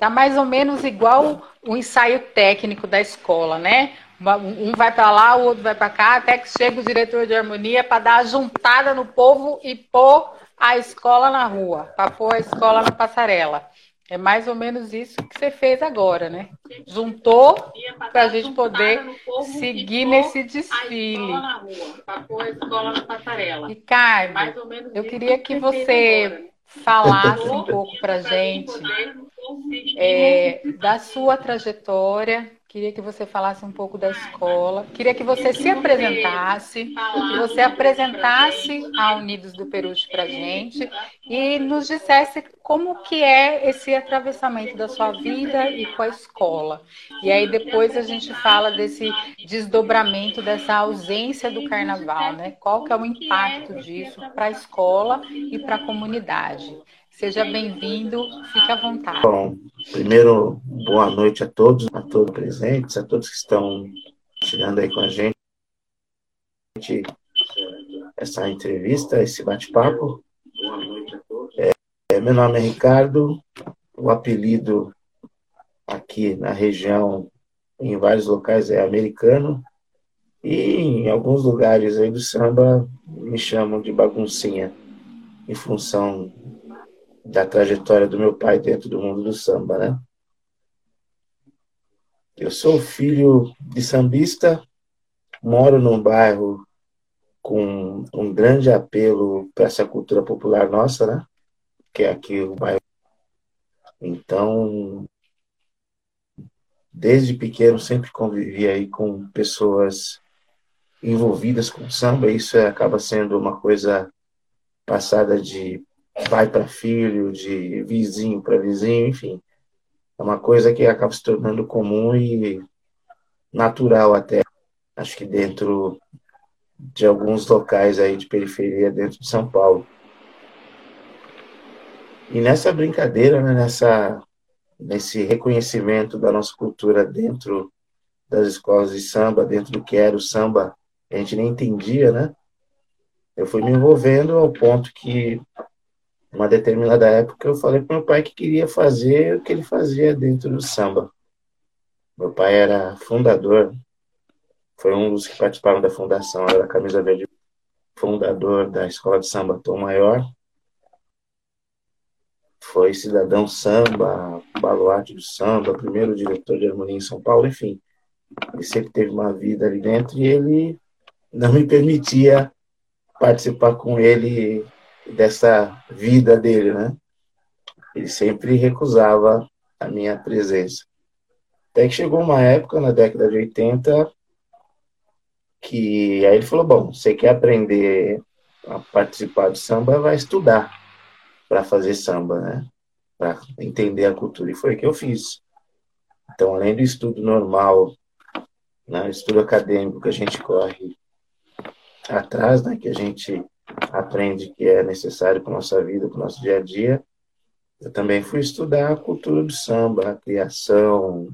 Tá mais ou menos igual o ensaio técnico da escola, né? Um vai para lá, o outro vai para cá, até que chega o diretor de harmonia para dar a juntada no povo e pôr a escola na rua, para pôr a escola na passarela. É mais ou menos isso que você fez agora, né? Juntou para a gente poder seguir nesse desfile. Ricardo, eu queria que você falasse um pouco para a gente é, da sua trajetória. Queria que você falasse um pouco da escola. Queria que você se apresentasse, que você apresentasse a Unidos do Peruche para a gente e nos dissesse como que é esse atravessamento da sua vida e com a escola. E aí depois a gente fala desse desdobramento, dessa ausência do carnaval, né? Qual que é o impacto disso para a escola e para a comunidade? Seja bem-vindo, fique à vontade. Bom, primeiro, boa noite a todos, a todos presentes, a todos que estão chegando aí com a gente. Essa entrevista, esse bate-papo. É, meu nome é Ricardo, o apelido aqui na região, em vários locais, é americano. E em alguns lugares aí do samba me chamam de baguncinha, em função da trajetória do meu pai dentro do mundo do samba, né? Eu sou filho de sambista, moro num bairro com um grande apelo para essa cultura popular nossa, né? Que é aqui o bairro. Então, desde pequeno sempre convivi aí com pessoas envolvidas com samba, isso acaba sendo uma coisa passada de pai para filho, de vizinho para vizinho, enfim. É uma coisa que acaba se tornando comum e natural até, acho que dentro de alguns locais aí de periferia dentro de São Paulo. E nessa brincadeira, né, nessa, nesse reconhecimento da nossa cultura dentro das escolas de samba, dentro do que era o samba, a gente nem entendia, né? Eu fui me envolvendo ao ponto que uma determinada época, eu falei para meu pai que queria fazer o que ele fazia dentro do samba. Meu pai era fundador, foi um dos que participaram da fundação, era a Camisa Verde, fundador da Escola de Samba Tom Maior. Foi cidadão samba, baluarte do samba, primeiro diretor de harmonia em São Paulo, enfim. Ele sempre teve uma vida ali dentro e ele não me permitia participar com ele dessa vida dele, né? Ele sempre recusava a minha presença. Até que chegou uma época, na década de 80, que aí ele falou: Bom, você quer aprender a participar de samba, vai estudar para fazer samba, né? Para entender a cultura. E foi o que eu fiz. Então, além do estudo normal, né, estudo acadêmico que a gente corre atrás, né, que a gente aprende que é necessário para nossa vida, para o nosso dia a dia. Eu também fui estudar a cultura do samba, a criação,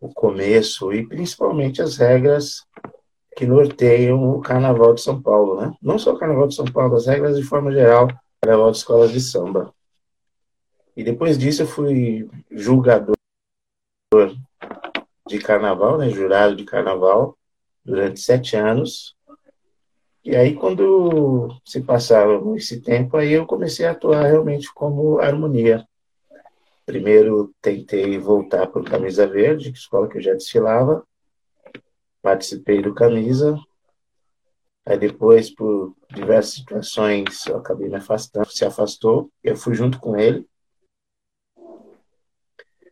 o começo e principalmente as regras que norteiam o Carnaval de São Paulo, né? Não só o Carnaval de São Paulo, as regras de forma geral, Carnaval de escolas de samba. E depois disso eu fui julgador de Carnaval, né? Jurado de Carnaval durante sete anos e aí, quando se passava esse tempo, aí eu comecei a atuar realmente como harmonia. Primeiro, tentei voltar para o Camisa Verde, escola que eu já desfilava. Participei do Camisa. Aí depois, por diversas situações, eu acabei me afastando, se afastou. Eu fui junto com ele.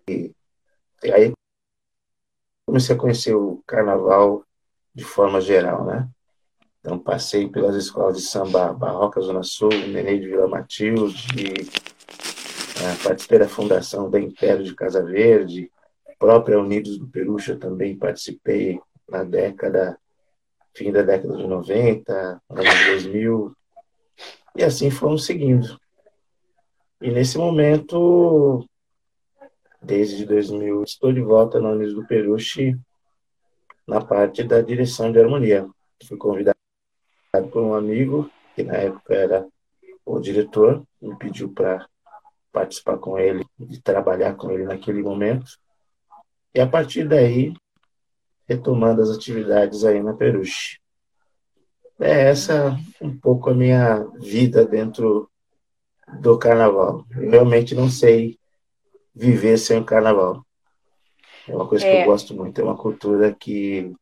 E, e aí comecei a conhecer o carnaval de forma geral, né? Então, passei pelas escolas de samba Barroca Zona Sul, Nenê de Vila Matilde, é, participei da fundação da Império de Casa Verde, própria Unidos do Perucha também participei na década, fim da década de 90, anos 2000, e assim fomos seguindo. E nesse momento, desde 2000, estou de volta na Unidos do Peruche, na parte da direção de harmonia. Fui convidado por um amigo, que na época era o diretor, me pediu para participar com ele, de trabalhar com ele naquele momento. E a partir daí, retomando as atividades aí na Peruche. É essa um pouco a minha vida dentro do carnaval. Eu realmente não sei viver sem o carnaval. É uma coisa é. que eu é. gosto muito, é uma cultura que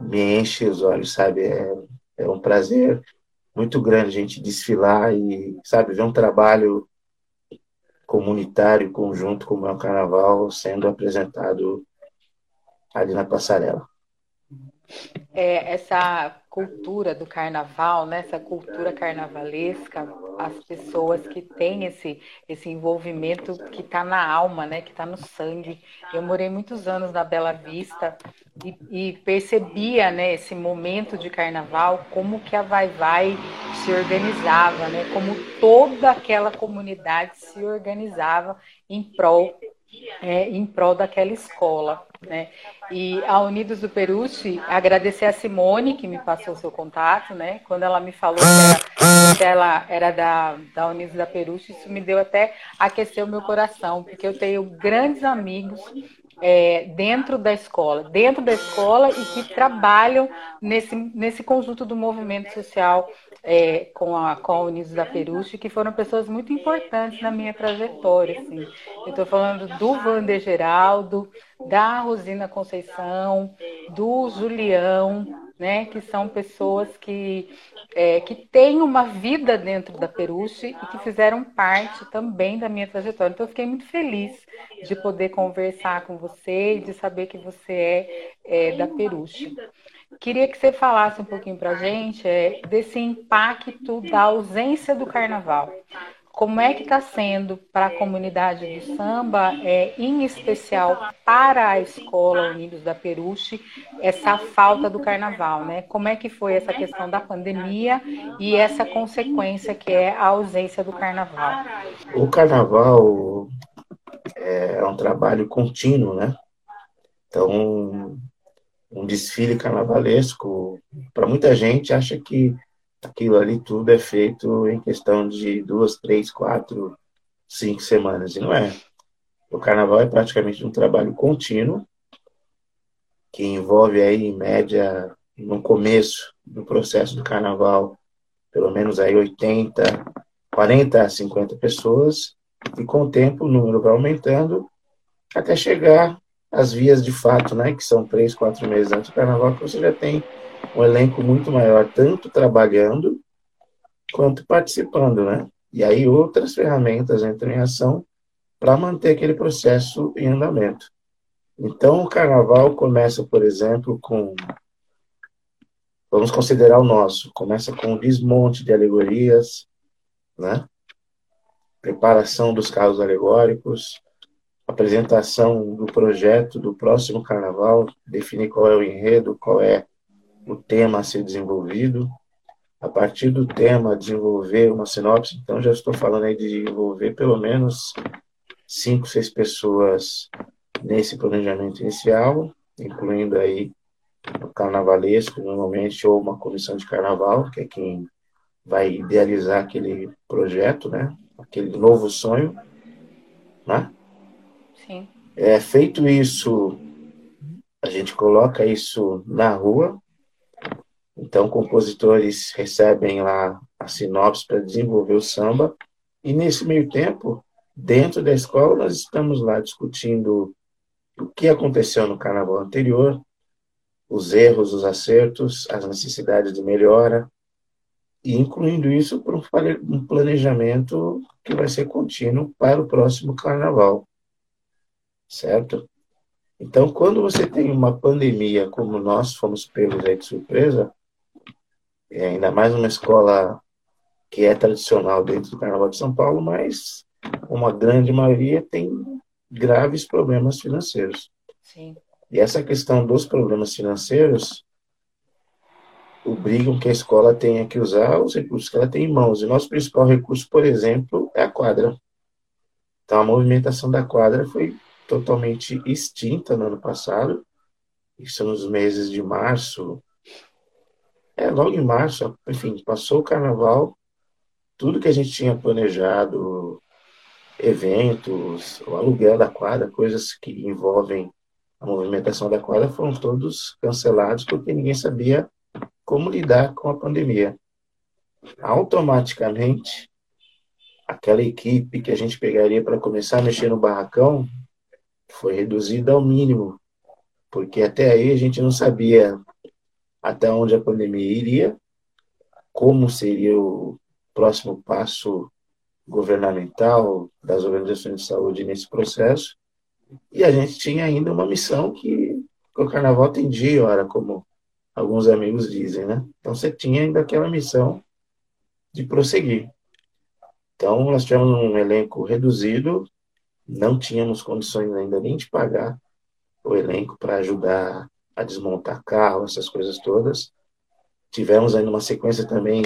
me enche os olhos, sabe? É, é um prazer muito grande a gente desfilar e, sabe, ver um trabalho comunitário, conjunto, como é o carnaval, sendo apresentado ali na passarela. É, essa cultura do carnaval, né, essa cultura carnavalesca, as pessoas que têm esse, esse envolvimento que está na alma, né, que está no sangue. Eu morei muitos anos na Bela Vista e, e, percebia né, esse momento de carnaval, como que a Vai Vai se organizava, né, como toda aquela comunidade se organizava em prol é, em prol daquela escola. Né? E a Unidos do Peruche, agradecer a Simone, que me passou o seu contato, né? Quando ela me falou que, era, que ela era da, da Unidos da Peruche, isso me deu até aquecer o meu coração, porque eu tenho grandes amigos é, dentro da escola, dentro da escola e que trabalham nesse, nesse conjunto do movimento social é, com, a, com da Peruche, que foram pessoas muito importantes na minha trajetória. Assim. Eu estou falando do Vander Geraldo, da Rosina Conceição, do Julião, né, que são pessoas que, é, que têm uma vida dentro da Peruche e que fizeram parte também da minha trajetória. Então, eu fiquei muito feliz de poder conversar com você e de saber que você é, é da Peruche. Queria que você falasse um pouquinho para a gente é, desse impacto da ausência do carnaval. Como é que está sendo para a comunidade do samba, é, em especial para a escola Unidos da Peruche, essa falta do carnaval, né? Como é que foi essa questão da pandemia e essa consequência que é a ausência do carnaval? O carnaval é um trabalho contínuo, né? Então, um desfile carnavalesco, para muita gente, acha que aquilo ali tudo é feito em questão de duas, três, quatro, cinco semanas. E não é. O carnaval é praticamente um trabalho contínuo, que envolve aí, em média, no começo do processo do carnaval, pelo menos aí 80, 40 a 50 pessoas, e com o tempo o número vai aumentando até chegar às vias de fato, né, que são três, quatro meses antes do carnaval, que você já tem um elenco muito maior, tanto trabalhando quanto participando, né? E aí outras ferramentas entram em ação para manter aquele processo em andamento. Então, o carnaval começa, por exemplo, com. Vamos considerar o nosso. Começa com o desmonte de alegorias, né? preparação dos carros alegóricos, apresentação do projeto do próximo carnaval, definir qual é o enredo, qual é o tema a ser desenvolvido. A partir do tema, desenvolver uma sinopse. Então, já estou falando aí de envolver pelo menos cinco, seis pessoas nesse planejamento inicial, incluindo aí o carnavalesco, normalmente, ou uma comissão de carnaval, que é quem vai idealizar aquele projeto, né? aquele novo sonho, né? Sim. É, feito isso, a gente coloca isso na rua. Então, compositores recebem lá a sinopse para desenvolver o samba. E nesse meio tempo, dentro da escola, nós estamos lá discutindo o que aconteceu no carnaval anterior, os erros, os acertos, as necessidades de melhora, e incluindo isso para um planejamento que vai ser contínuo para o próximo carnaval. Certo? Então, quando você tem uma pandemia como nós fomos pegos aí de surpresa, ainda mais uma escola que é tradicional dentro do Carnaval de São Paulo, mas uma grande maioria tem graves problemas financeiros. Sim. E essa questão dos problemas financeiros obrigam que a escola tenha que usar os recursos que ela tem em mãos. E nosso principal recurso, por exemplo, é a quadra. Então, a movimentação da quadra foi totalmente extinta no ano passado. Isso nos meses de março. É, logo em março, enfim, passou o carnaval, tudo que a gente tinha planejado eventos, o aluguel da quadra, coisas que envolvem a movimentação da quadra, foram todos cancelados porque ninguém sabia como lidar com a pandemia. Automaticamente, aquela equipe que a gente pegaria para começar a mexer no barracão foi reduzida ao mínimo, porque até aí a gente não sabia até onde a pandemia iria, como seria o próximo passo governamental das organizações de saúde nesse processo. E a gente tinha ainda uma missão que o carnaval tem dia hora, como alguns amigos dizem, né? Então você tinha ainda aquela missão de prosseguir. Então nós tivemos um elenco reduzido, não tínhamos condições ainda nem de pagar o elenco para ajudar a desmontar carro, essas coisas todas. Tivemos ainda uma sequência também,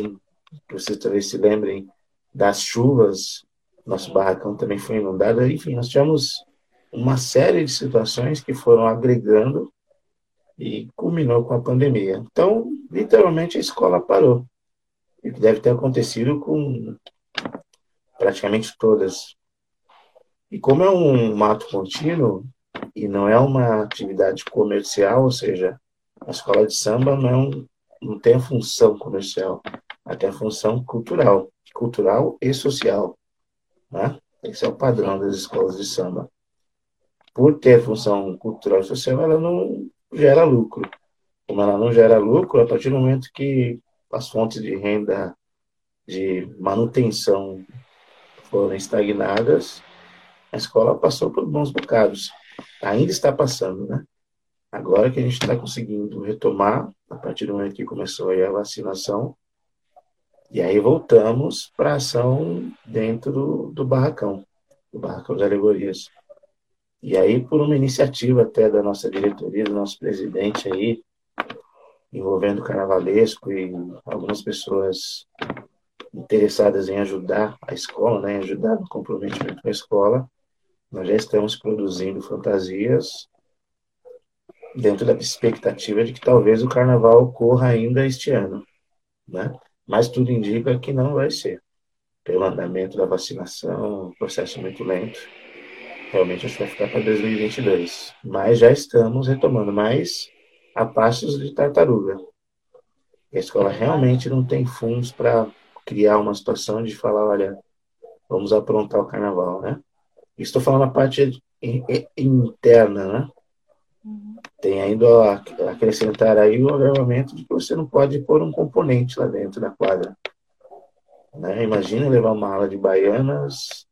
que vocês talvez se lembrem, das chuvas, nosso barracão também foi inundado. Enfim, nós tivemos uma série de situações que foram agregando e culminou com a pandemia. Então, literalmente, a escola parou. E que deve ter acontecido com praticamente todas. E como é um mato contínuo e não é uma atividade comercial, ou seja, a escola de samba não, é não tem a função comercial, tem a função cultural cultural e social. Né? Esse é o padrão das escolas de samba. Por ter função cultural e social, ela não gera lucro. Como ela não gera lucro, a partir do momento que as fontes de renda de manutenção foram estagnadas, a escola passou por bons bocados. Ainda está passando, né? Agora que a gente está conseguindo retomar, a partir do momento que começou a vacinação, e aí voltamos para a ação dentro do, do barracão, do barracão de alegorias. E aí, por uma iniciativa até da nossa diretoria, do nosso presidente aí, envolvendo o carnavalesco e algumas pessoas interessadas em ajudar a escola, né, ajudar no comprometimento com a escola, nós já estamos produzindo fantasias dentro da expectativa de que talvez o carnaval ocorra ainda este ano, né? mas tudo indica que não vai ser. Pelo andamento da vacinação, processo muito lento, realmente acho que vai ficar para 2022. Mas já estamos retomando, mais a passos de tartaruga. A escola realmente não tem fundos para criar uma situação de falar, olha, vamos aprontar o carnaval, né? Estou falando a parte interna, né? Tem ainda a acrescentar aí o agravamento de que você não pode pôr um componente lá dentro da quadra. Né? Imagina levar uma ala de baianas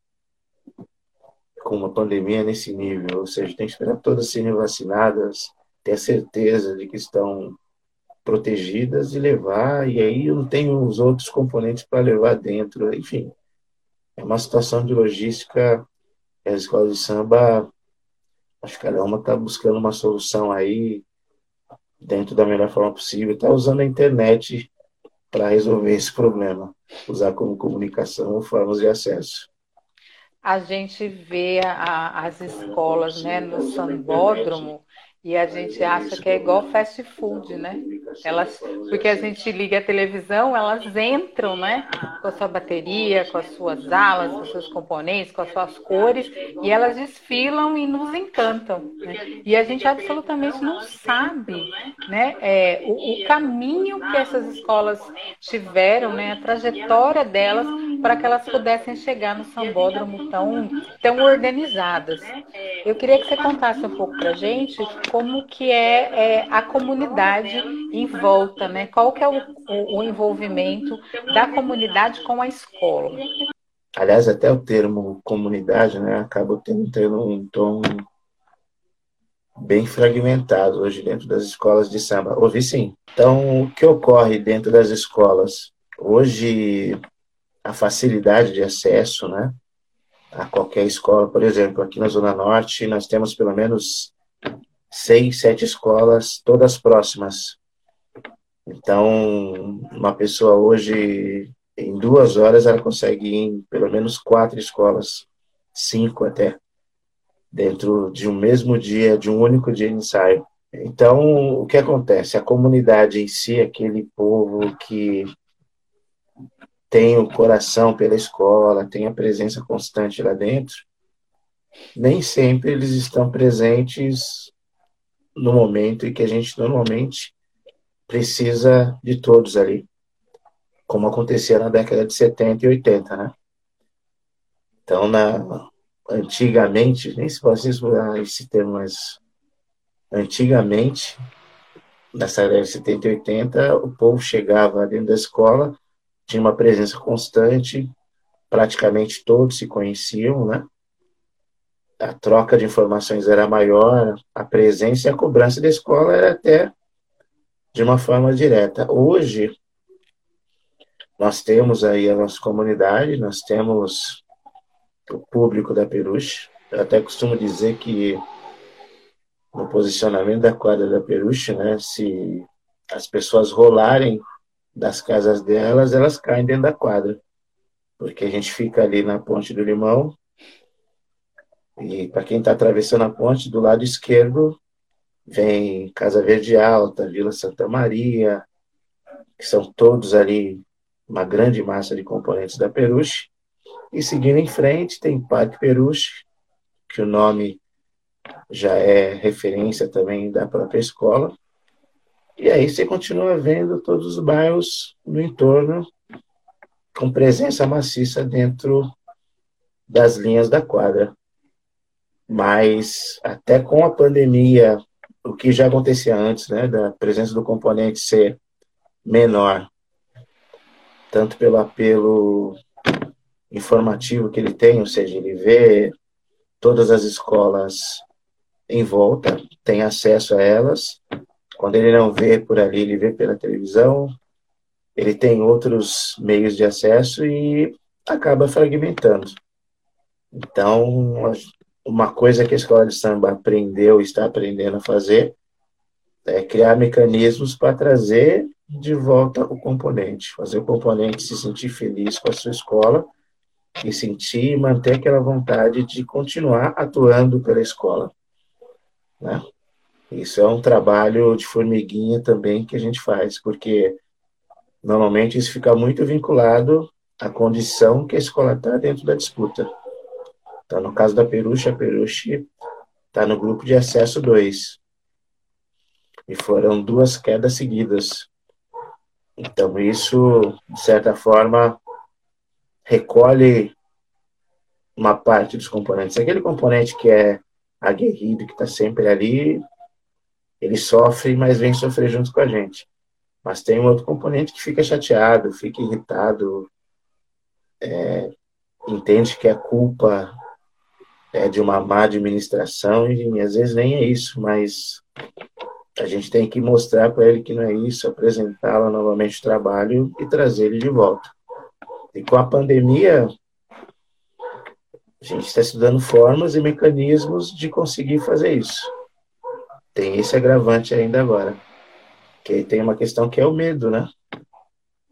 com uma pandemia nesse nível, ou seja, tem que esperar todas serem vacinadas, ter a certeza de que estão protegidas e levar, e aí não tem os outros componentes para levar dentro, enfim. É uma situação de logística que as escolas de samba Acho que cada uma está buscando uma solução aí dentro da melhor forma possível. Está usando a internet para resolver esse problema. Usar como comunicação formas de acesso. A gente vê a, as escolas né, no sambódromo e a gente acha que é igual fast food, né? Elas, porque a gente liga a televisão, elas entram, né? Com a sua bateria, com as suas alas, com os seus componentes, com as suas cores, e elas desfilam e nos encantam. Né? E a gente absolutamente não sabe, né? É, o, o caminho que essas escolas tiveram, né? A trajetória delas para que elas pudessem chegar no sambódromo tão, tão organizadas. Eu queria que você contasse um pouco para gente como que é, é, a comunidade em volta, né? Qual que é o, o, envolvimento da comunidade com a escola? Aliás, até o termo comunidade, né, acaba tendo, tendo um tom bem fragmentado hoje dentro das escolas de samba. Ouvi sim. Então, o que ocorre dentro das escolas? Hoje, a facilidade de acesso, né, a qualquer escola, por exemplo, aqui na Zona Norte, nós temos pelo menos seis, sete escolas, todas próximas. Então, uma pessoa hoje, em duas horas, ela consegue ir em pelo menos quatro escolas, cinco até, dentro de um mesmo dia, de um único dia de ensaio. Então, o que acontece? A comunidade em si, aquele povo que têm o coração pela escola, têm a presença constante lá dentro, nem sempre eles estão presentes no momento em que a gente normalmente precisa de todos ali, como acontecia na década de 70 e 80, né? Então, na, antigamente, nem se pode usar esse termo, mas antigamente, nessa década de 70 e 80, o povo chegava dentro da escola, tinha uma presença constante, praticamente todos se conheciam, né? A troca de informações era maior, a presença e a cobrança da escola era até de uma forma direta. Hoje, nós temos aí a nossa comunidade, nós temos o público da Peruche. Eu até costumo dizer que no posicionamento da quadra da Peruche, né, se as pessoas rolarem das casas delas, elas caem dentro da quadra. Porque a gente fica ali na Ponte do Limão, e para quem está atravessando a ponte, do lado esquerdo vem Casa Verde Alta, Vila Santa Maria, que são todos ali uma grande massa de componentes da Peruche. E seguindo em frente, tem Parque Peruche, que o nome já é referência também da própria escola. E aí você continua vendo todos os bairros no entorno com presença maciça dentro das linhas da quadra. Mas até com a pandemia, o que já acontecia antes, né, da presença do componente ser menor, tanto pelo apelo informativo que ele tem, ou seja, ele vê todas as escolas em volta, tem acesso a elas. Quando ele não vê por ali, ele vê pela televisão. Ele tem outros meios de acesso e acaba fragmentando. Então, uma coisa que a escola de samba aprendeu, está aprendendo a fazer, é criar mecanismos para trazer de volta o componente, fazer o componente se sentir feliz com a sua escola e sentir e manter aquela vontade de continuar atuando pela escola. Né? Isso é um trabalho de formiguinha também que a gente faz, porque normalmente isso fica muito vinculado à condição que a escola está dentro da disputa. Então, no caso da Peruche, a Peruche está no grupo de acesso 2. E foram duas quedas seguidas. Então, isso, de certa forma, recolhe uma parte dos componentes. Aquele componente que é aguerrido, que está sempre ali, ele sofre, mas vem sofrer junto com a gente. Mas tem um outro componente que fica chateado, fica irritado, é, entende que é culpa é, de uma má administração, e às vezes nem é isso, mas a gente tem que mostrar para ele que não é isso, apresentá-la novamente o trabalho e trazer ele de volta. E com a pandemia, a gente está estudando formas e mecanismos de conseguir fazer isso. Tem esse agravante ainda agora. Que tem uma questão que é o medo, né?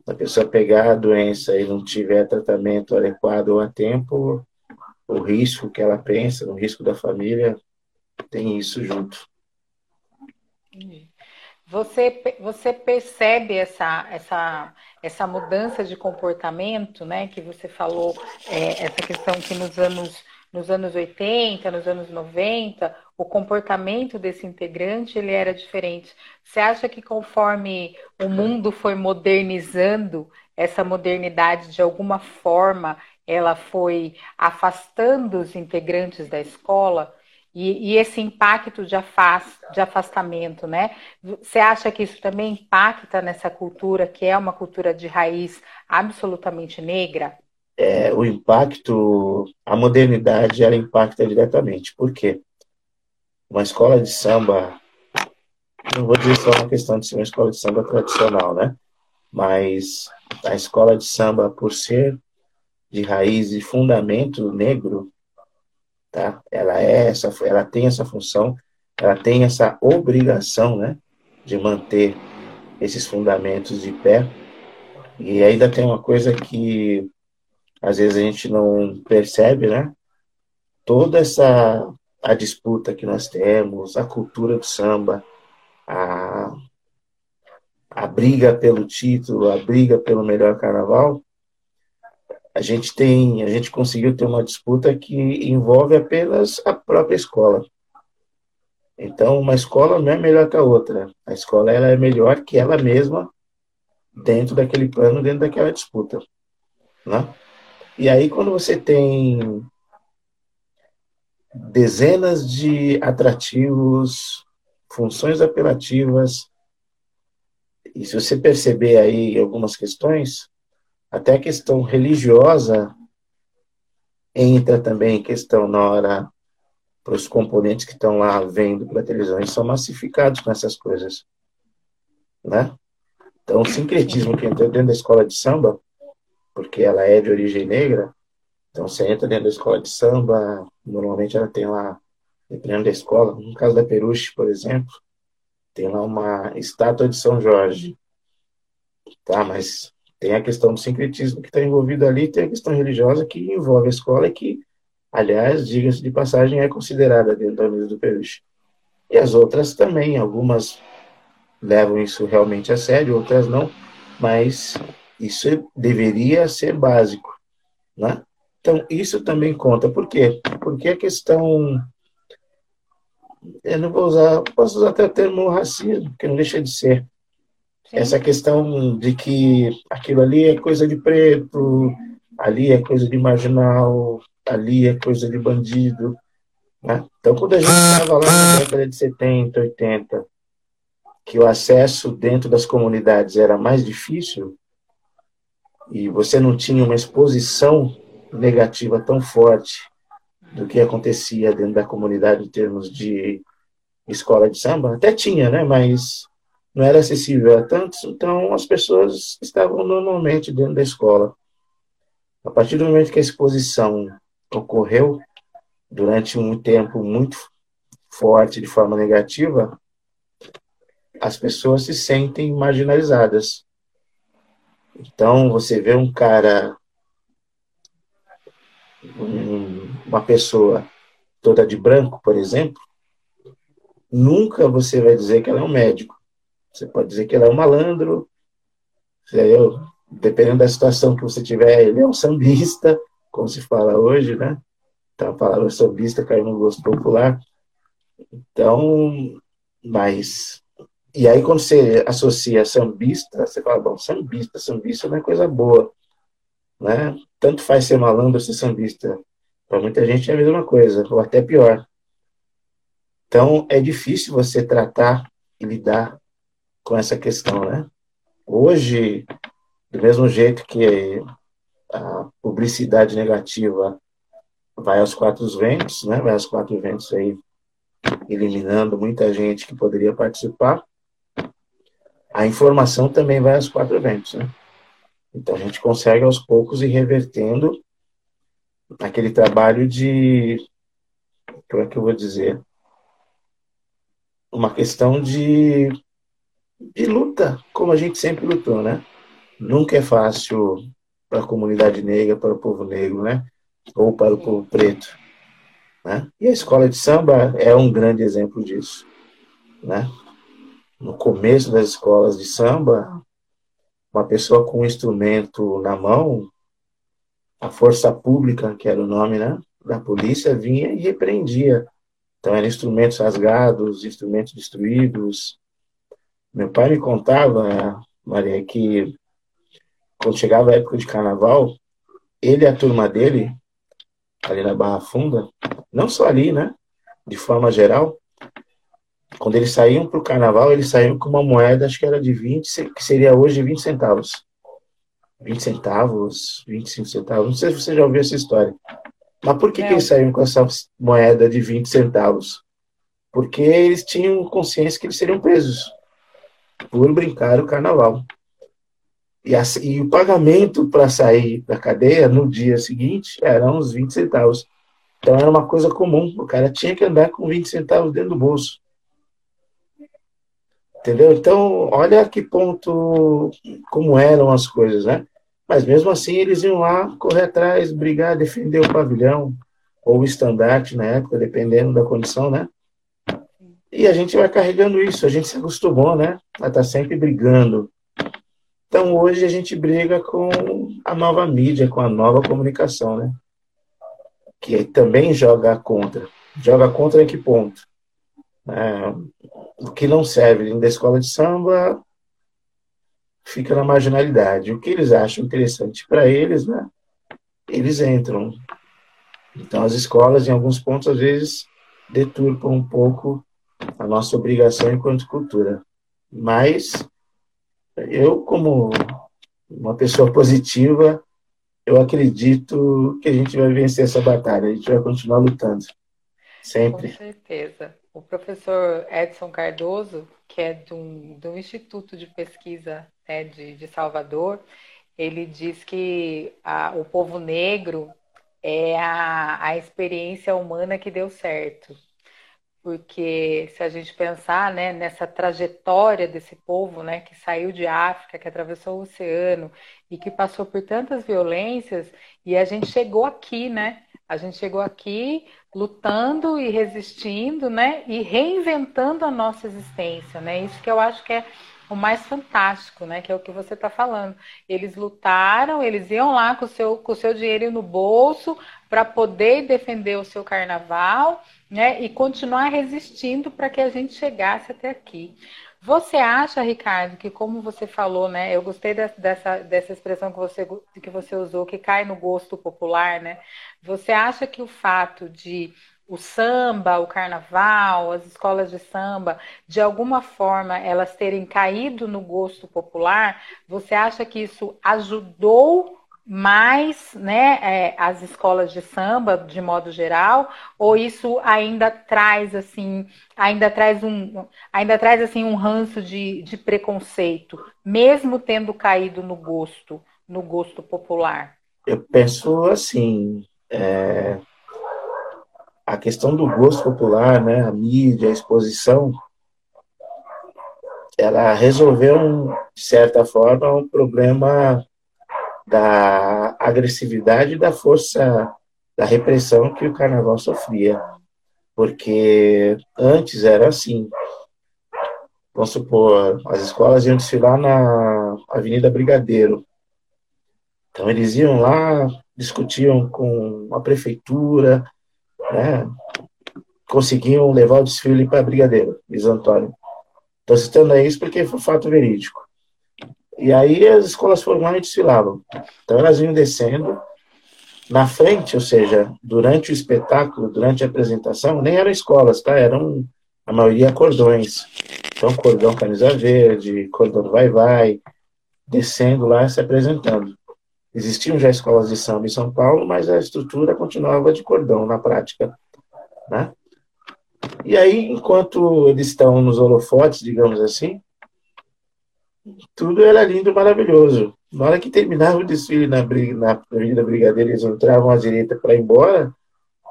A pessoa pegar a doença e não tiver tratamento adequado ou a tempo, o risco que ela pensa, o risco da família, tem isso junto. Você, você percebe essa, essa, essa mudança de comportamento, né, que você falou, é, essa questão que nos anos, nos anos 80, nos anos 90, o comportamento desse integrante ele era diferente. Você acha que conforme o mundo foi modernizando, essa modernidade de alguma forma ela foi afastando os integrantes da escola? E, e, esse impacto de, afast, de afastamento, né? Você acha que isso também impacta nessa cultura, que é uma cultura de raiz absolutamente negra? É, o impacto, a modernidade, ela impacta diretamente. Por quê? Uma escola de samba, não vou dizer só uma questão de ser uma escola de samba tradicional, né? Mas a escola de samba, por ser de raiz e fundamento negro, tá? Ela é essa, ela tem essa função, ela tem essa obrigação, né, de manter esses fundamentos de pé. E ainda tem uma coisa que às vezes a gente não percebe, né? Toda essa a disputa que nós temos, a cultura do samba, a, a briga pelo título, a briga pelo melhor carnaval, a gente tem, a gente conseguiu ter uma disputa que envolve apenas a própria escola. Então, uma escola não é melhor que a outra. A escola ela é melhor que ela mesma dentro daquele plano, dentro daquela disputa. Né? E aí, quando você tem dezenas de atrativos, funções apelativas, e se você perceber aí algumas questões, até a questão religiosa entra também em questão na hora para os componentes que estão lá vendo pela televisão, eles são massificados com essas coisas, né? Então, o sincretismo que entrou dentro da escola de samba, porque ela é de origem negra, então você entra dentro da escola de samba, normalmente ela tem lá, dependendo da escola, no caso da Peruche, por exemplo, tem lá uma estátua de São Jorge, tá? Mas tem a questão do sincretismo que está envolvido ali, tem a questão religiosa que envolve a escola e que, aliás, diga-se de passagem, é considerada dentro da mesa do Peruche. E as outras também, algumas levam isso realmente a sério, outras não, mas isso deveria ser básico, né? Então, isso também conta. Por quê? Porque a questão. Eu não vou usar, posso usar até o termo racismo, que não deixa de ser. Essa questão de que aquilo ali é coisa de preto, ali é coisa de marginal, ali é coisa de bandido. Né? Então, quando a gente estava lá na década de 70, 80, que o acesso dentro das comunidades era mais difícil, e você não tinha uma exposição negativa tão forte do que acontecia dentro da comunidade em termos de escola de samba, até tinha, né? Mas não era acessível a tantos, então as pessoas estavam normalmente dentro da escola. A partir do momento que a exposição ocorreu durante um tempo muito forte de forma negativa, as pessoas se sentem marginalizadas. Então, você vê um cara, uma pessoa toda de branco, por exemplo, nunca você vai dizer que ela é um médico. Você pode dizer que ele é um malandro, eu, dependendo da situação que você tiver, ele é um sambista, como se fala hoje, né? Então a palavra sambista caiu no gosto popular. Então, mas. E aí, quando você associa sambista, você fala, bom, sambista, sambista não é coisa boa. Né? Tanto faz ser malandro ser sambista. Para muita gente é a mesma coisa, ou até pior. Então, é difícil você tratar e lidar com essa questão, né? Hoje, do mesmo jeito que a publicidade negativa vai aos quatro ventos, né? Vai aos quatro ventos aí, eliminando muita gente que poderia participar. A informação também vai aos quatro ventos, né? Então a gente consegue aos poucos ir revertendo aquele trabalho de, como é que eu vou dizer, uma questão de de luta, como a gente sempre lutou, né? Nunca é fácil para a comunidade negra, para o povo negro, né? Ou para o povo preto, né? E a escola de samba é um grande exemplo disso, né? No começo das escolas de samba, uma pessoa com um instrumento na mão, a força pública, que era o nome, né? Da polícia vinha e repreendia. Então eram instrumentos rasgados, instrumentos destruídos, meu pai me contava, Maria, que quando chegava a época de carnaval, ele e a turma dele, ali na Barra Funda, não só ali, né? De forma geral, quando eles saíam para o carnaval, eles saíam com uma moeda, acho que era de 20, que seria hoje 20 centavos. 20 centavos, 25 centavos, não sei se você já ouviu essa história. Mas por que, que eles saíam com essa moeda de 20 centavos? Porque eles tinham consciência que eles seriam presos por brincar o carnaval. E, e o pagamento para sair da cadeia no dia seguinte era uns 20 centavos. Então era uma coisa comum. O cara tinha que andar com 20 centavos dentro do bolso. Entendeu? Então, olha que ponto, como eram as coisas, né? Mas mesmo assim, eles iam lá correr atrás, brigar, defender o pavilhão, ou o estandarte na época, dependendo da condição, né? E a gente vai carregando isso, a gente se acostumou, né? A estar tá sempre brigando Então hoje a gente briga com a nova mídia, com a nova comunicação, né? Que também joga contra. Joga contra em que ponto? É, o que não serve da escola de samba fica na marginalidade. O que eles acham interessante para eles, né? Eles entram. Então as escolas, em alguns pontos, às vezes, deturpam um pouco a nossa obrigação enquanto cultura. Mas eu, como uma pessoa positiva, eu acredito que a gente vai vencer essa batalha, a gente vai continuar lutando. Sempre. Com certeza. O professor Edson Cardoso, que é do, do Instituto de Pesquisa né, de, de Salvador, ele diz que a, o povo negro é a, a experiência humana que deu certo porque se a gente pensar né, nessa trajetória desse povo né, que saiu de África, que atravessou o oceano e que passou por tantas violências, e a gente chegou aqui, né? A gente chegou aqui lutando e resistindo, né? E reinventando a nossa existência, né? Isso que eu acho que é o mais fantástico, né? Que é o que você está falando. Eles lutaram, eles iam lá com o seu, com o seu dinheiro no bolso para poder defender o seu carnaval, né? E continuar resistindo para que a gente chegasse até aqui. Você acha, Ricardo, que como você falou, né? Eu gostei dessa, dessa expressão que você, que você usou, que cai no gosto popular, né? Você acha que o fato de o samba, o carnaval, as escolas de samba, de alguma forma elas terem caído no gosto popular, você acha que isso ajudou mais né, é, as escolas de samba de modo geral, ou isso ainda traz assim, ainda traz um, ainda traz assim um ranço de, de preconceito, mesmo tendo caído no gosto, no gosto popular? Eu penso assim, é, a questão do gosto popular, né, a mídia, a exposição, ela resolveu, de certa forma, um problema da agressividade e da força da repressão que o carnaval sofria. Porque antes era assim. Vamos supor, as escolas iam desfilar na Avenida Brigadeiro. Então eles iam lá, discutiam com a prefeitura, né, conseguiam levar o desfile para Brigadeiro, Luiz Antônio. Estou citando isso porque foi fato verídico. E aí as escolas foram desfilavam. Então elas vinham descendo. Na frente, ou seja, durante o espetáculo, durante a apresentação, nem eram escolas, tá? Eram, a maioria, cordões. Então, cordão camisa verde, cordão vai-vai, descendo lá se apresentando. Existiam já escolas de samba em São Paulo, mas a estrutura continuava de cordão na prática. Né? E aí, enquanto eles estão nos holofotes, digamos assim, tudo era lindo, maravilhoso. Na hora que terminava o desfile na, na Avenida eles entravam à direita para ir embora,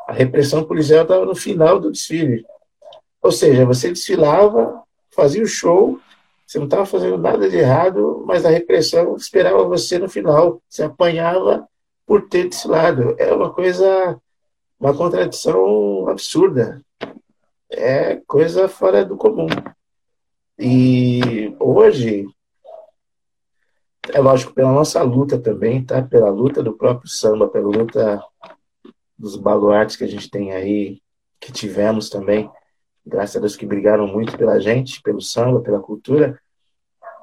a repressão policial estava no final do desfile. Ou seja, você desfilava, fazia o show, você não estava fazendo nada de errado, mas a repressão esperava você no final. Você apanhava por ter desse lado. É uma coisa, uma contradição absurda. É coisa fora do comum. E hoje, é lógico, pela nossa luta também, tá? Pela luta do próprio samba, pela luta dos baluartes que a gente tem aí, que tivemos também, graças a Deus que brigaram muito pela gente, pelo samba, pela cultura,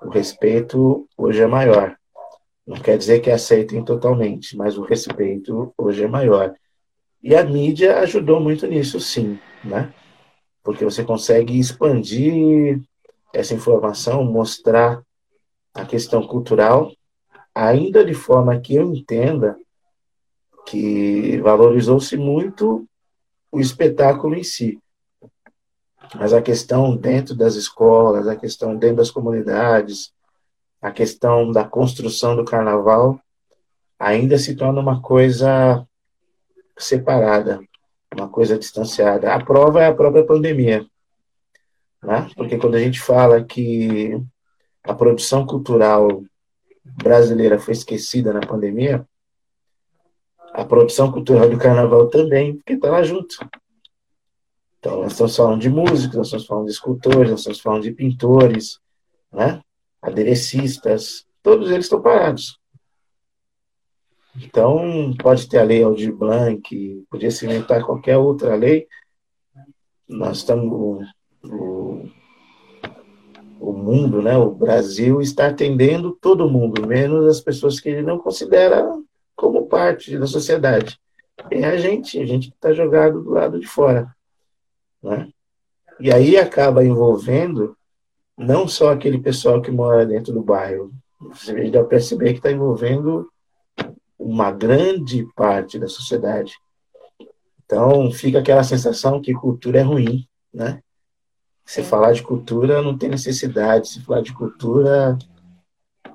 o respeito hoje é maior. Não quer dizer que aceitem totalmente, mas o respeito hoje é maior. E a mídia ajudou muito nisso, sim, né? Porque você consegue expandir essa informação, mostrar a questão cultural, ainda de forma que eu entenda que valorizou-se muito o espetáculo em si. Mas a questão dentro das escolas, a questão dentro das comunidades, a questão da construção do carnaval ainda se torna uma coisa separada, uma coisa distanciada. A prova é a própria pandemia. Né? Porque quando a gente fala que a produção cultural brasileira foi esquecida na pandemia, a produção cultural do carnaval também, porque está lá junto. Então, nós estamos falando de músicos, nós estamos falando de escultores, nós estamos falando de pintores, né? aderecistas, todos eles estão parados. Então, pode ter a lei Aldir Blanc, podia se inventar qualquer outra lei. Nós estamos. O, mundo, né, o Brasil, está atendendo todo mundo, menos as pessoas que ele não considera como parte da sociedade. É a gente, a gente está jogado do lado de fora. Né? E aí acaba envolvendo não só aquele pessoal que mora dentro do bairro. Você já perceber que está envolvendo uma grande parte da sociedade. Então fica aquela sensação que cultura é ruim, né? Se falar de cultura não tem necessidade. Se falar de cultura,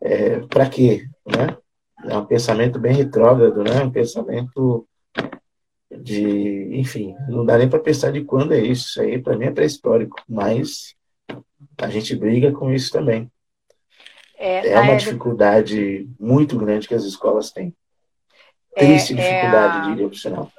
é, para quê, né? É um pensamento bem retrógrado, né? Um pensamento de, enfim, não dá nem para pensar de quando é isso. Isso aí para mim é pré-histórico, mas a gente briga com isso também. É, é uma dificuldade muito grande que as escolas têm. É, Triste é, dificuldade, é a, diria o sinal.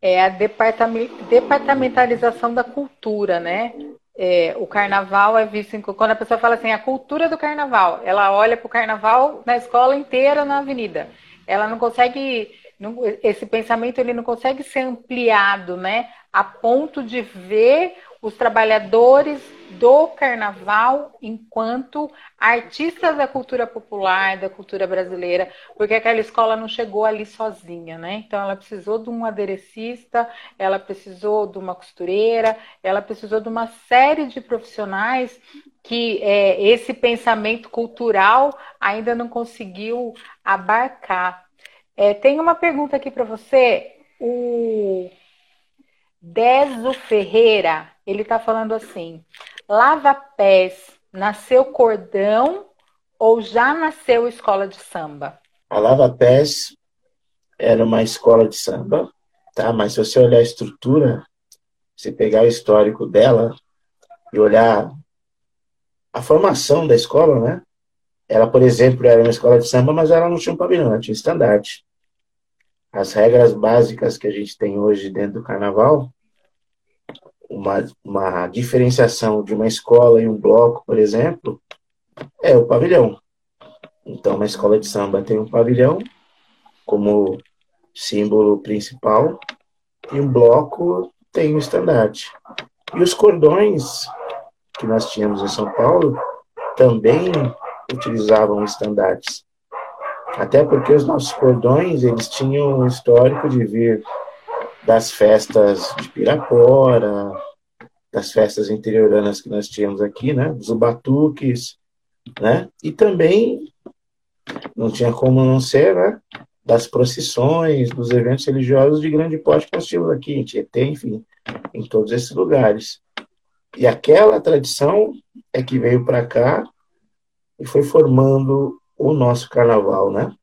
É a departamentalização da cultura, né? É, o carnaval é visto quando a pessoa fala assim, a cultura do carnaval, ela olha para o carnaval na escola inteira, na avenida. Ela não consegue, não, esse pensamento ele não consegue ser ampliado, né? A ponto de ver os trabalhadores do carnaval enquanto artistas da cultura popular, da cultura brasileira, porque aquela escola não chegou ali sozinha, né? Então ela precisou de um aderecista, ela precisou de uma costureira, ela precisou de uma série de profissionais que é, esse pensamento cultural ainda não conseguiu abarcar. É, tem uma pergunta aqui para você. O Deso Ferreira, ele está falando assim: Lava Pés nasceu cordão ou já nasceu escola de samba? A Lava Pés era uma escola de samba, tá? Mas se você olhar a estrutura, se pegar o histórico dela e olhar a formação da escola, né? Ela, por exemplo, era uma escola de samba, mas ela não tinha um pavilhão, ela tinha um estandarte. As regras básicas que a gente tem hoje dentro do carnaval uma, uma diferenciação de uma escola e um bloco, por exemplo, é o pavilhão. Então, uma escola de samba tem um pavilhão como símbolo principal e um bloco tem o estandarte. E os cordões que nós tínhamos em São Paulo também utilizavam estandartes. Até porque os nossos cordões, eles tinham um histórico de vir das festas de Pirapora, das festas interioranas que nós tínhamos aqui, né? Dos batuques, né? E também não tinha como não ser, né? Das procissões, dos eventos religiosos de grande porte que nós tínhamos aqui em Tietê, enfim, em todos esses lugares. E aquela tradição é que veio para cá e foi formando o nosso carnaval, né?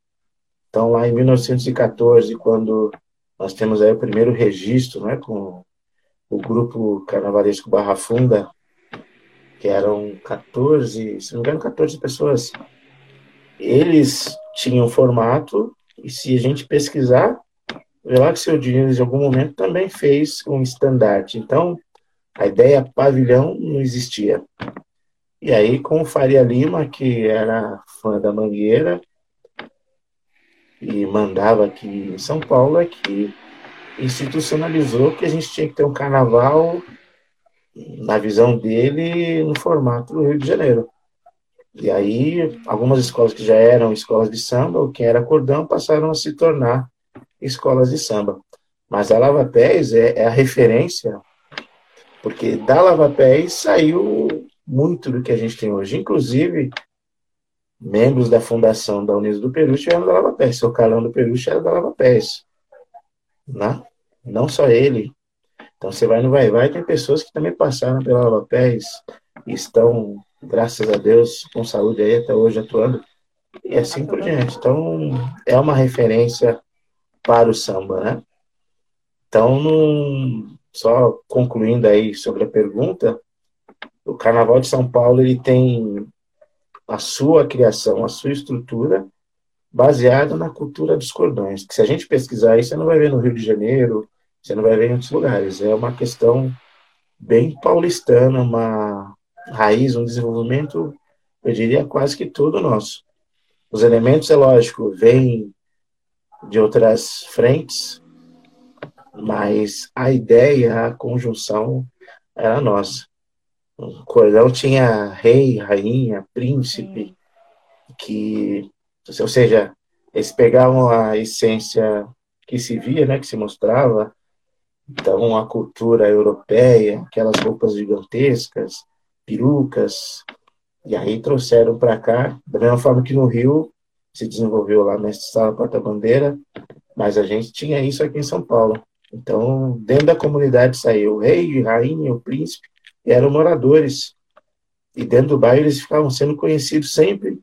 Então, lá em 1914, quando nós temos aí o primeiro registro, né, com o grupo carnavalesco Barra Funda, que eram 14, se não me engano, 14 pessoas. Eles tinham formato, e se a gente pesquisar, lá que seu Diniz, em algum momento, também fez um estandarte. Então, a ideia pavilhão não existia. E aí, com o Faria Lima, que era fã da Mangueira, e mandava aqui em São Paulo é que institucionalizou que a gente tinha que ter um carnaval, na visão dele, no formato do Rio de Janeiro. E aí, algumas escolas que já eram escolas de samba, ou quem era cordão, passaram a se tornar escolas de samba. Mas a Lava Pés é, é a referência, porque da Lava Pés saiu muito do que a gente tem hoje. Inclusive, membros da fundação da Unidos do Peru eram da Lava Pés. Seu Carlão do Peru era da Lava Pés. Né? Não só ele. Então você vai no Vai Vai, tem pessoas que também passaram pela Lava Pés e estão, graças a Deus, com saúde aí até hoje atuando. E assim por diante. Então é uma referência para o samba, né? Então, só concluindo aí sobre a pergunta, o Carnaval de São Paulo ele tem a sua criação, a sua estrutura, baseada na cultura dos cordões. Que se a gente pesquisar isso, você não vai ver no Rio de Janeiro, você não vai ver em outros lugares. É uma questão bem paulistana, uma raiz, um desenvolvimento, eu diria, quase que todo nosso. Os elementos, é lógico, vêm de outras frentes, mas a ideia, a conjunção era nossa. O cordão tinha rei, rainha, príncipe, Sim. que, ou seja, eles pegavam a essência que se via, né, que se mostrava, então a cultura europeia, aquelas roupas gigantescas, perucas, e aí trouxeram para cá, da mesma forma que no Rio se desenvolveu lá na Sala Porta-Bandeira, mas a gente tinha isso aqui em São Paulo. Então, dentro da comunidade saiu o rei, a rainha, o príncipe, eram moradores. E dentro do bairro eles ficavam sendo conhecidos sempre.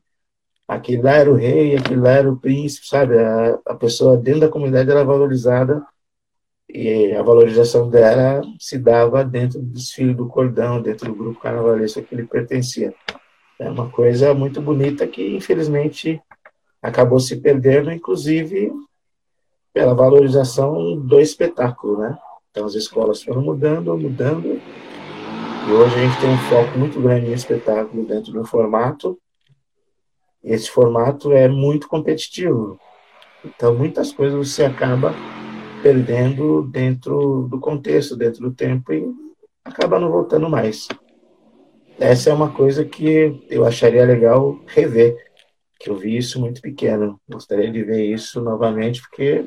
Aquele lá era o rei, aquele lá era o príncipe, sabe? A, a pessoa dentro da comunidade era valorizada e a valorização dela se dava dentro do desfile do cordão, dentro do grupo carnavalesco que ele pertencia. É uma coisa muito bonita que, infelizmente, acabou se perdendo, inclusive pela valorização do espetáculo, né? Então as escolas foram mudando, mudando, e hoje a gente tem um foco muito grande em espetáculo dentro do formato. Esse formato é muito competitivo. Então muitas coisas você acaba perdendo dentro do contexto, dentro do tempo e acaba não voltando mais. Essa é uma coisa que eu acharia legal rever, que eu vi isso muito pequeno. Gostaria de ver isso novamente, porque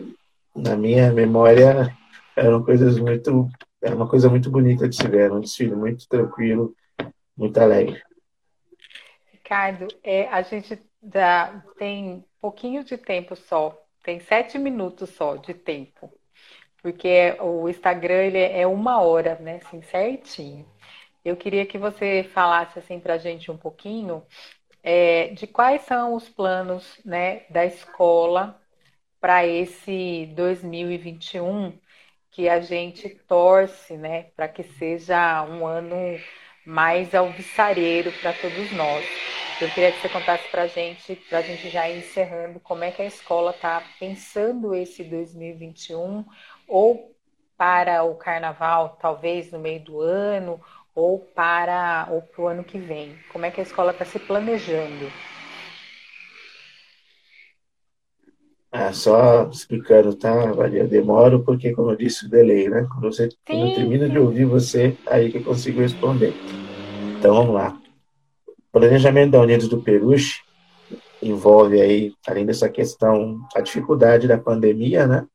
na minha memória eram coisas muito, era uma coisa muito bonita de se ver, um desfile muito tranquilo, muito alegre. Ricardo, é, a gente já tem pouquinho de tempo só, tem sete minutos só de tempo, porque o Instagram ele é uma hora, né, assim, certinho. Eu queria que você falasse assim para a gente um pouquinho é, de quais são os planos né, da escola para esse 2021 que a gente torce né, para que seja um ano mais alvissareiro para todos nós. Eu queria que você contasse para a gente, para a gente já ir encerrando, como é que a escola está pensando esse 2021, ou para o carnaval, talvez no meio do ano, ou para ou o ano que vem? Como é que a escola está se planejando? Ah, só explicando, tá, Maria? Demoro porque, como eu disse, o delay, né? Quando, você, sim, quando eu termino de ouvir você, aí que eu consigo responder. Então, vamos lá. O planejamento da Unidos do Peruche envolve aí, além dessa questão, a dificuldade da pandemia, né?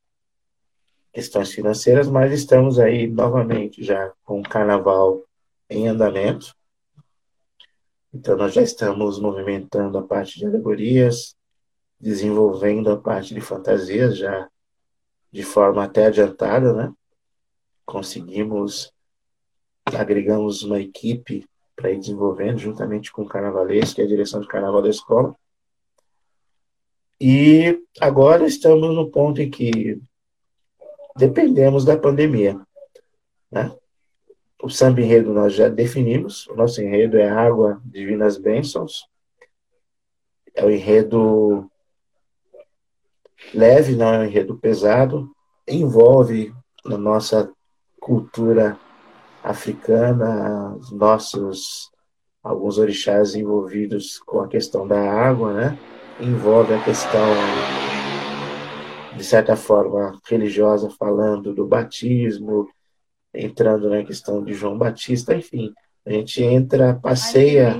Questões financeiras, mas estamos aí novamente já com o carnaval em andamento. Então, nós já estamos movimentando a parte de alegorias, desenvolvendo a parte de fantasias já de forma até adiantada, né? Conseguimos, agregamos uma equipe para ir desenvolvendo, juntamente com o Carnavalês, que é a direção de Carnaval da escola. E agora estamos no ponto em que dependemos da pandemia, né? O samba enredo nós já definimos. O nosso enredo é Água Divinas Bênçãos. É o enredo leve, não é um enredo pesado. Envolve na nossa cultura africana, os nossos alguns orixás envolvidos com a questão da água, né? Envolve a questão de certa forma religiosa falando do batismo, entrando na questão de João Batista, enfim, a gente entra, passeia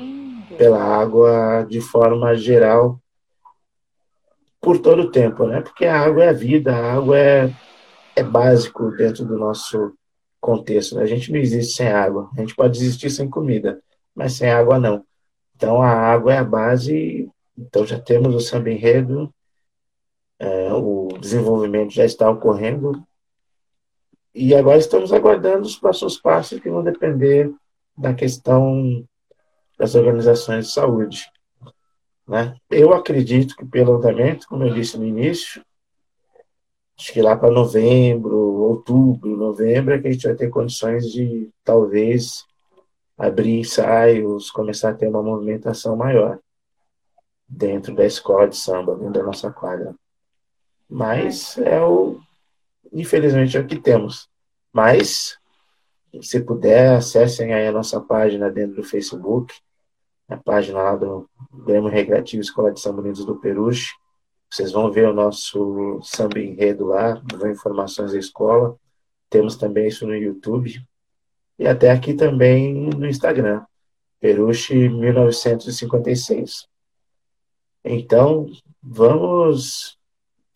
pela água de forma geral por todo o tempo, né? Porque a água é a vida, a água é, é básico dentro do nosso contexto. Né? A gente não existe sem água. A gente pode existir sem comida, mas sem água não. Então a água é a base. Então já temos o samba enredo, é, o desenvolvimento já está ocorrendo e agora estamos aguardando os próximos passos que vão depender da questão das organizações de saúde. Né? Eu acredito que pelo andamento, como eu disse no início, acho que lá para novembro, outubro, novembro, é que a gente vai ter condições de talvez abrir ensaios, começar a ter uma movimentação maior dentro da escola de samba, dentro da nossa quadra. Mas é o, infelizmente é o que temos. Mas, se puder, acessem aí a nossa página dentro do Facebook, a página lá do Grêmio Recreativo Escola de São Unidos do Peruche. Vocês vão ver o nosso samba enredo lá, vão informações da escola. Temos também isso no YouTube e até aqui também no Instagram, Peruche 1956. Então, vamos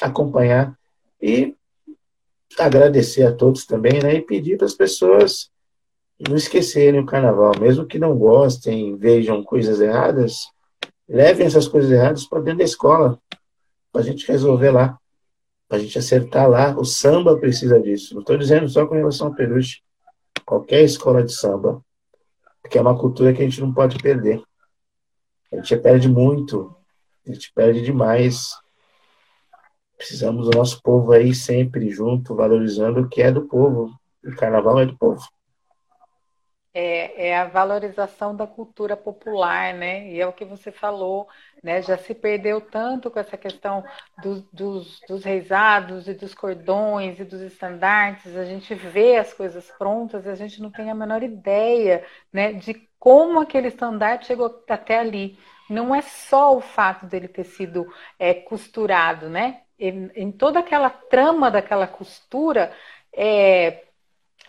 acompanhar e agradecer a todos também, né? E pedir para as pessoas não esquecerem o carnaval, mesmo que não gostem, vejam coisas erradas, levem essas coisas erradas para dentro da escola, para a gente resolver lá, para a gente acertar lá. O samba precisa disso. Não estou dizendo só com relação ao peruche, qualquer escola de samba, porque é uma cultura que a gente não pode perder. A gente perde muito, a gente perde demais. Precisamos do nosso povo aí sempre junto, valorizando o que é do povo. O carnaval é do povo é, é, a valorização da cultura popular, né? E é o que você falou, né? Já se perdeu tanto com essa questão do, dos, dos reisados e dos cordões e dos estandartes. A gente vê as coisas prontas e a gente não tem a menor ideia, né? De como aquele estandarte chegou até ali. Não é só o fato dele ter sido é, costurado, né? Em, em, toda aquela trama daquela costura é,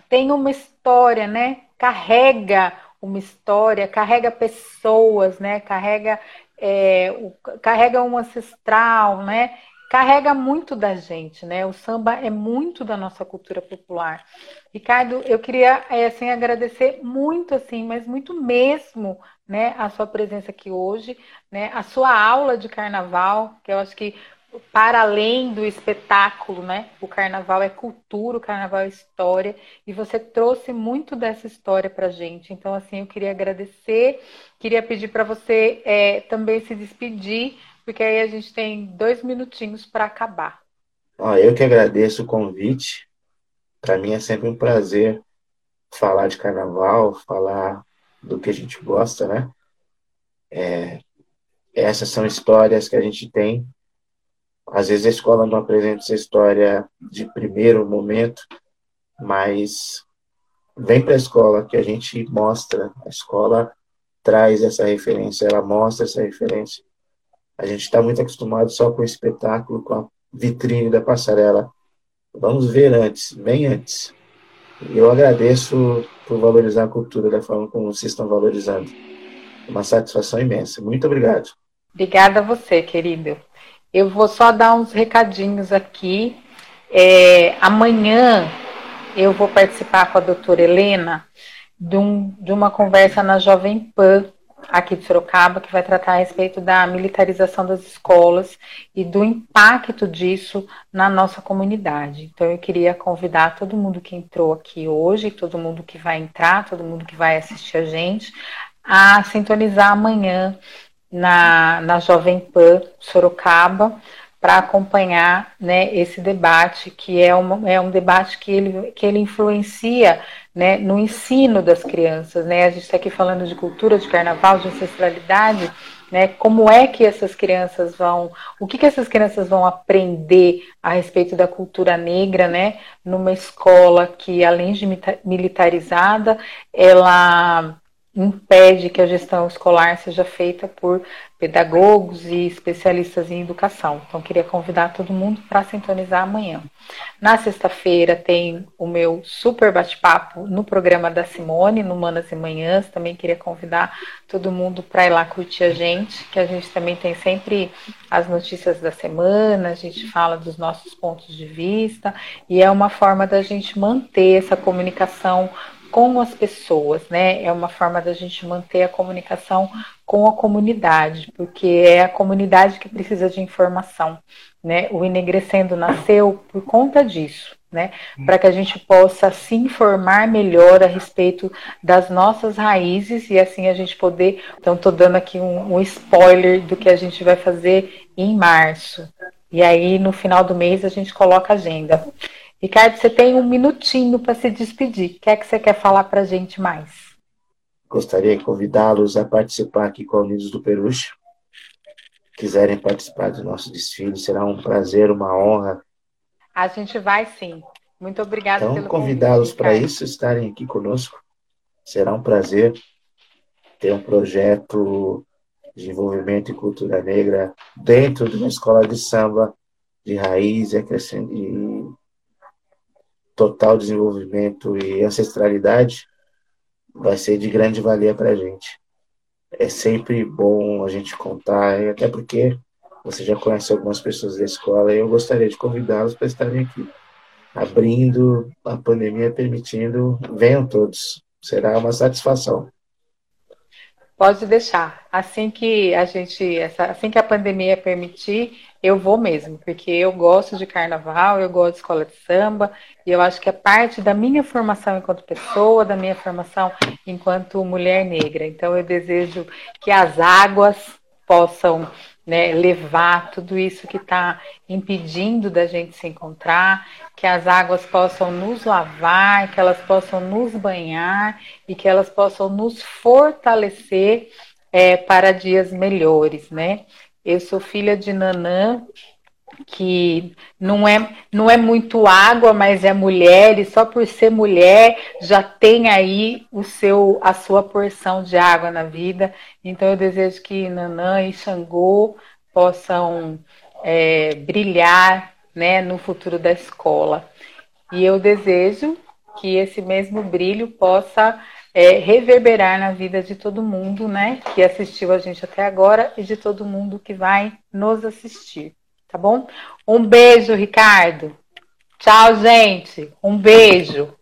tem uma história, né? Carrega uma história, carrega pessoas, né? Carrega, é, o, carrega um ancestral, né? Carrega muito da gente, né? O samba é muito da nossa cultura popular. Ricardo, eu queria é, assim agradecer muito assim, mas muito mesmo, né, a sua presença aqui hoje, né? A sua aula de carnaval, que eu acho que para além do espetáculo, né? O carnaval é cultura, o carnaval é história, e você trouxe muito dessa história para gente. Então, assim, eu queria agradecer, queria pedir para você é, também se despedir, porque aí a gente tem dois minutinhos para acabar. Ah, eu que agradeço o convite. Para mim é sempre um prazer falar de carnaval, falar do que a gente gosta, né? É, essas são histórias que a gente tem às vezes a escola não apresenta essa história de primeiro momento, mas vem para a escola que a gente mostra, a escola traz essa referência, ela mostra essa referência. A gente está muito acostumado só com o espetáculo, com a vitrine da passarela. Vamos ver antes, bem antes. E eu agradeço por valorizar a cultura da forma como vocês estão valorizando. Uma satisfação imensa. Muito obrigado. Obrigada a você, querido. Eu vou só dar uns recadinhos aqui. É, amanhã eu vou participar com a doutora Helena de, um, de uma conversa na Jovem Pan, aqui de Sorocaba, que vai tratar a respeito da militarização das escolas e do impacto disso na nossa comunidade. Então, eu queria convidar todo mundo que entrou aqui hoje, todo mundo que vai entrar, todo mundo que vai assistir a gente, a sintonizar amanhã na, na Jovem Pan Sorocaba para acompanhar né, esse debate, que é, uma, é um debate que ele, que ele influencia né, no ensino das crianças. Né? A gente está aqui falando de cultura, de carnaval, de ancestralidade, né? Como é que essas crianças vão, o que, que essas crianças vão aprender a respeito da cultura negra, né? Numa escola que, além de militarizada, ela impede que a gestão escolar seja feita por pedagogos e especialistas em educação. Então, queria convidar todo mundo para sintonizar amanhã. Na sexta-feira tem o meu super bate-papo no programa da Simone, no Manas e Manhãs. Também queria convidar todo mundo para ir lá curtir a gente, que a gente também tem sempre as notícias da semana, a gente fala dos nossos pontos de vista, e é uma forma da gente manter essa comunicação com as pessoas, né? É uma forma da gente manter a comunicação com a comunidade, porque é a comunidade que precisa de informação, né? O Enegrecendo nasceu por conta disso, né? Para que a gente possa se informar melhor a respeito das nossas raízes e assim a gente poder. Então, estou dando aqui um, um spoiler do que a gente vai fazer em março. E aí, no final do mês, a gente coloca a agenda. Ricardo, você tem um minutinho para se despedir. O que é que você quer falar para a gente mais? Gostaria de convidá-los a participar aqui com a Unidos do Peruche. Quiserem participar do nosso desfile, será um prazer, uma honra. A gente vai sim. Muito obrigada então, pelo convidá-los para isso, estarem aqui conosco. Será um prazer. ter um projeto de desenvolvimento e cultura negra dentro de uma escola de samba de raiz e, e total desenvolvimento e ancestralidade vai ser de grande valia para a gente. É sempre bom a gente contar, até porque você já conhece algumas pessoas da escola e eu gostaria de convidá-los para estarem aqui. Abrindo, a pandemia permitindo, venham todos. Será uma satisfação. Pode deixar. Assim que a gente, assim que a pandemia permitir, eu vou mesmo, porque eu gosto de carnaval, eu gosto de escola de samba, e eu acho que é parte da minha formação enquanto pessoa, da minha formação enquanto mulher negra. Então eu desejo que as águas possam né, levar tudo isso que está impedindo da gente se encontrar, que as águas possam nos lavar, que elas possam nos banhar e que elas possam nos fortalecer é, para dias melhores, né? Eu sou filha de Nanã, que não é, não é muito água, mas é mulher, e só por ser mulher já tem aí o seu a sua porção de água na vida. Então eu desejo que Nanã e Xangô possam é, brilhar né, no futuro da escola. E eu desejo que esse mesmo brilho possa é, reverberar na vida de todo mundo, né, que assistiu a gente até agora e de todo mundo que vai nos assistir tá bom? Um beijo, Ricardo. Tchau, gente. Um beijo.